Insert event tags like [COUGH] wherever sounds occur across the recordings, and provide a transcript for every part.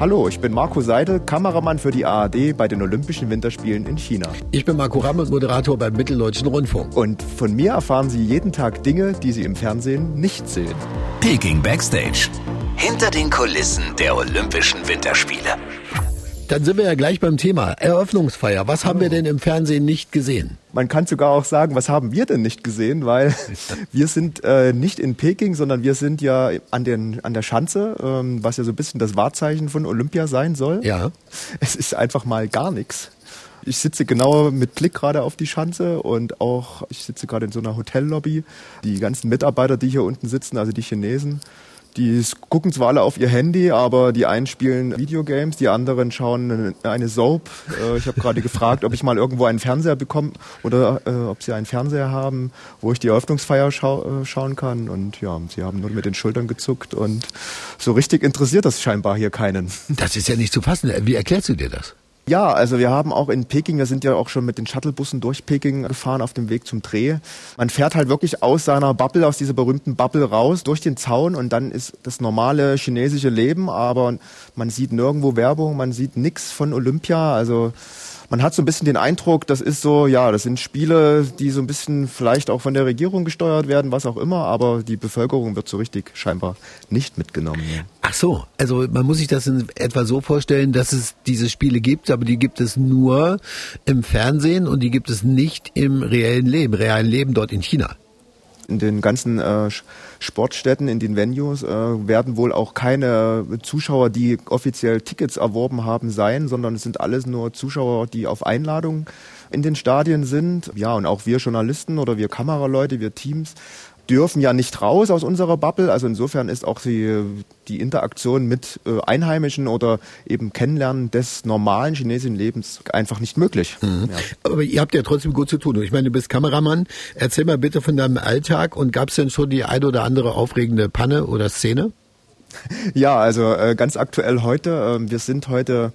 Hallo, ich bin Marco Seidel, Kameramann für die ARD bei den Olympischen Winterspielen in China. Ich bin Marco Rammel, Moderator beim Mitteldeutschen Rundfunk. Und von mir erfahren Sie jeden Tag Dinge, die Sie im Fernsehen nicht sehen. Peking Backstage. Hinter den Kulissen der Olympischen Winterspiele. Dann sind wir ja gleich beim Thema Eröffnungsfeier. Was haben wir denn im Fernsehen nicht gesehen? Man kann sogar auch sagen, was haben wir denn nicht gesehen, weil [LAUGHS] wir sind äh, nicht in Peking, sondern wir sind ja an, den, an der Schanze, ähm, was ja so ein bisschen das Wahrzeichen von Olympia sein soll. Ja. Es ist einfach mal gar nichts. Ich sitze genau mit Blick gerade auf die Schanze und auch, ich sitze gerade in so einer Hotellobby. Die ganzen Mitarbeiter, die hier unten sitzen, also die Chinesen, die gucken zwar alle auf ihr Handy, aber die einen spielen Videogames, die anderen schauen eine Soap. Äh, ich habe gerade [LAUGHS] gefragt, ob ich mal irgendwo einen Fernseher bekomme oder äh, ob sie einen Fernseher haben, wo ich die Eröffnungsfeier schau äh, schauen kann. Und ja, sie haben nur mit den Schultern gezuckt und so richtig interessiert das scheinbar hier keinen. Das ist ja nicht zu fassen. Wie erklärst du dir das? Ja, also wir haben auch in Peking, wir sind ja auch schon mit den Shuttlebussen durch Peking gefahren auf dem Weg zum Dreh. Man fährt halt wirklich aus seiner Bubble, aus dieser berühmten Bubble raus, durch den Zaun und dann ist das normale chinesische Leben, aber man sieht nirgendwo Werbung, man sieht nichts von Olympia, also man hat so ein bisschen den Eindruck, das ist so, ja, das sind Spiele, die so ein bisschen vielleicht auch von der Regierung gesteuert werden, was auch immer, aber die Bevölkerung wird so richtig scheinbar nicht mitgenommen. Ach so, also man muss sich das in etwa so vorstellen, dass es diese Spiele gibt, aber die gibt es nur im Fernsehen und die gibt es nicht im reellen Leben, realen Leben dort in China in den ganzen äh, Sportstätten, in den Venues äh, werden wohl auch keine Zuschauer, die offiziell Tickets erworben haben, sein, sondern es sind alles nur Zuschauer, die auf Einladung in den Stadien sind. Ja, und auch wir Journalisten oder wir Kameraleute, wir Teams dürfen ja nicht raus aus unserer Bubble. Also insofern ist auch die, die Interaktion mit äh, Einheimischen oder eben Kennenlernen des normalen chinesischen Lebens einfach nicht möglich. Mhm. Ja. Aber ihr habt ja trotzdem gut zu tun. Ich meine, du bist Kameramann. Erzähl mal bitte von deinem Alltag und gab es denn schon die eine oder andere aufregende Panne oder Szene? [LAUGHS] Ja, also äh, ganz aktuell heute. Äh, wir sind heute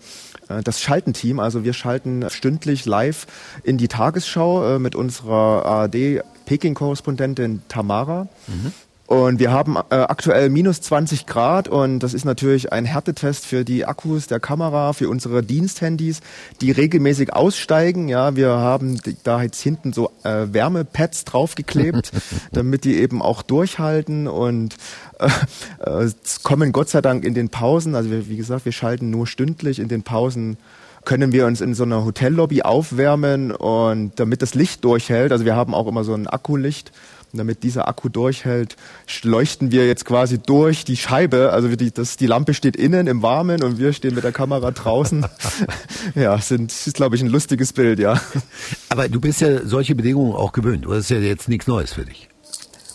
äh, das Schaltenteam. Also wir schalten stündlich live in die Tagesschau äh, mit unserer ARD Peking-Korrespondentin Tamara. Mhm. Und wir haben äh, aktuell minus 20 Grad und das ist natürlich ein Härtetest für die Akkus der Kamera, für unsere Diensthandys, die regelmäßig aussteigen. Ja, wir haben da jetzt hinten so äh, Wärmepads draufgeklebt, [LAUGHS] damit die eben auch durchhalten und äh, äh, kommen Gott sei Dank in den Pausen. Also wir, wie gesagt, wir schalten nur stündlich in den Pausen können wir uns in so einer Hotellobby aufwärmen und damit das Licht durchhält, also wir haben auch immer so ein Akkulicht, und damit dieser Akku durchhält, leuchten wir jetzt quasi durch die Scheibe. Also die, das, die Lampe steht innen im Warmen und wir stehen mit der Kamera draußen. [LAUGHS] ja, sind, ist glaube ich ein lustiges Bild, ja. Aber du bist ja solche Bedingungen auch gewöhnt. Das ist ja jetzt nichts Neues für dich.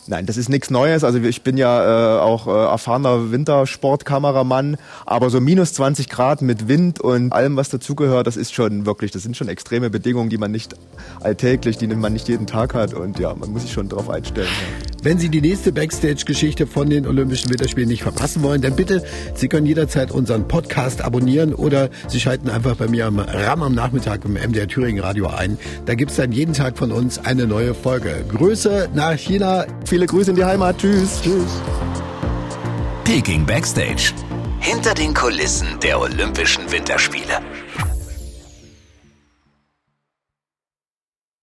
Nein, das ist nichts Neues. Also ich bin ja äh, auch äh, erfahrener Wintersportkameramann, aber so minus 20 Grad mit Wind und allem, was dazugehört, das ist schon wirklich, das sind schon extreme Bedingungen, die man nicht alltäglich, die man nicht jeden Tag hat und ja, man muss sich schon darauf einstellen. Ja. Wenn Sie die nächste Backstage-Geschichte von den Olympischen Winterspielen nicht verpassen wollen, dann bitte, Sie können jederzeit unseren Podcast abonnieren oder Sie schalten einfach bei mir am RAM am Nachmittag im MDR Thüringen Radio ein. Da gibt's dann jeden Tag von uns eine neue Folge. Grüße nach China. Viele Grüße in die Heimat. Tschüss. Tschüss. Peking Backstage. Hinter den Kulissen der Olympischen Winterspiele.